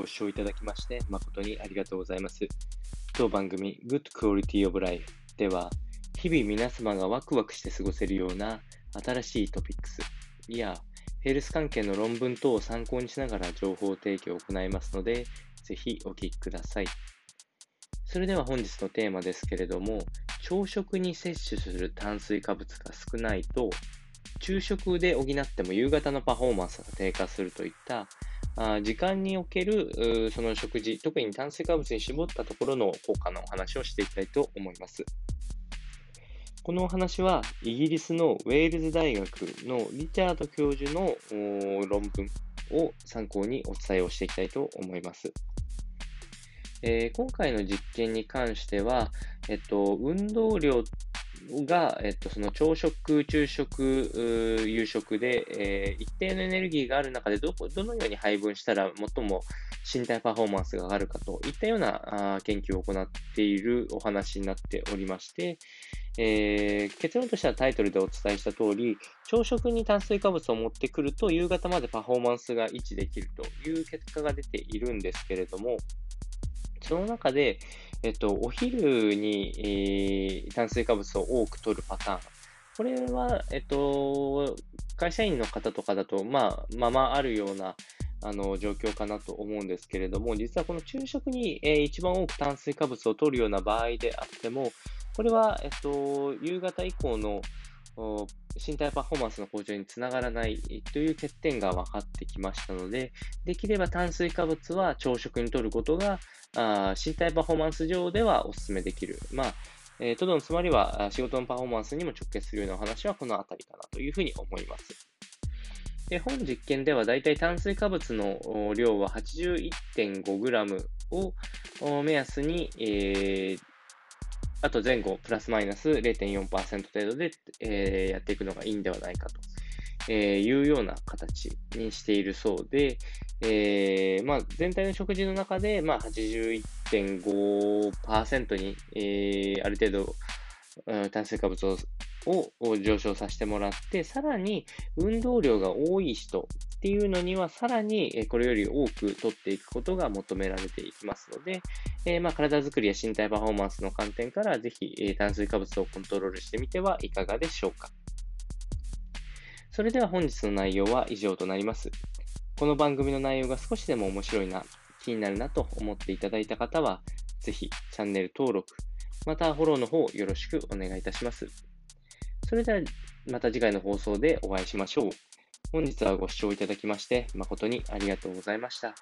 ご視聴いただきまして誠にありがとうございます。当番組 Good Quality of Life では、日々皆様がワクワクして過ごせるような新しいトピックスやヘルス関係の論文等を参考にしながら情報提供を行いますので、ぜひお聞きください。それでは本日のテーマですけれども、朝食に摂取する炭水化物が少ないと、昼食で補っても夕方のパフォーマンスが低下するといったあ時間におけるその食事、特に炭水化物に絞ったところの効果のお話をしていきたいと思います。このお話はイギリスのウェールズ大学のリチャード教授の論文を参考にお伝えをしていきたいと思います。えー、今回の実験に関しては、えっと、運動量が、えっと、その朝食、昼食、夕食で、えー、一定のエネルギーがある中でど、どのように配分したら最も身体パフォーマンスが上がるかといったようなあ研究を行っているお話になっておりまして、えー、結論としてはタイトルでお伝えした通り、朝食に炭水化物を持ってくると夕方までパフォーマンスが維持できるという結果が出ているんですけれども、その中で、えっと、お昼に、えー、炭水化物を多く取るパターン。これは、えっと、会社員の方とかだと、まあ、ままあるような、あの、状況かなと思うんですけれども、実はこの昼食に、えー、一番多く炭水化物を取るような場合であっても、これは、えっと、夕方以降の身体パフォーマンスの向上につながらないという欠点が分かってきましたので、できれば炭水化物は朝食に摂ることが身体パフォーマンス上ではお勧めできる。まあ、えー、とどのつまりは仕事のパフォーマンスにも直結するような話はこのあたりかなというふうに思います。で本実験ではだいたい炭水化物の量は 81.5g を目安に、えー、あと前後プラスマイナス0.4%程度で、えー、やっていくのがいいんではないかとえー、いうような形にしているそうで、えー、まあ、全体の食事の中で、まあ、81.5%に、えー、ある程度、炭水化物をを上昇させてもらって、さらに運動量が多い人っていうのには、さらにこれより多く取っていくことが求められていきますので、えー、まあ体づくりや身体パフォーマンスの観点から、ぜひ、炭水化物をコントロールしてみてはいかがでしょうか。それでは本日の内容は以上となります。この番組の内容が少しでも面白いな、気になるなと思っていただいた方は、ぜひチャンネル登録、またフォローの方よろしくお願いいたします。それではまた次回の放送でお会いしましょう。本日はご視聴いただきまして誠にありがとうございました。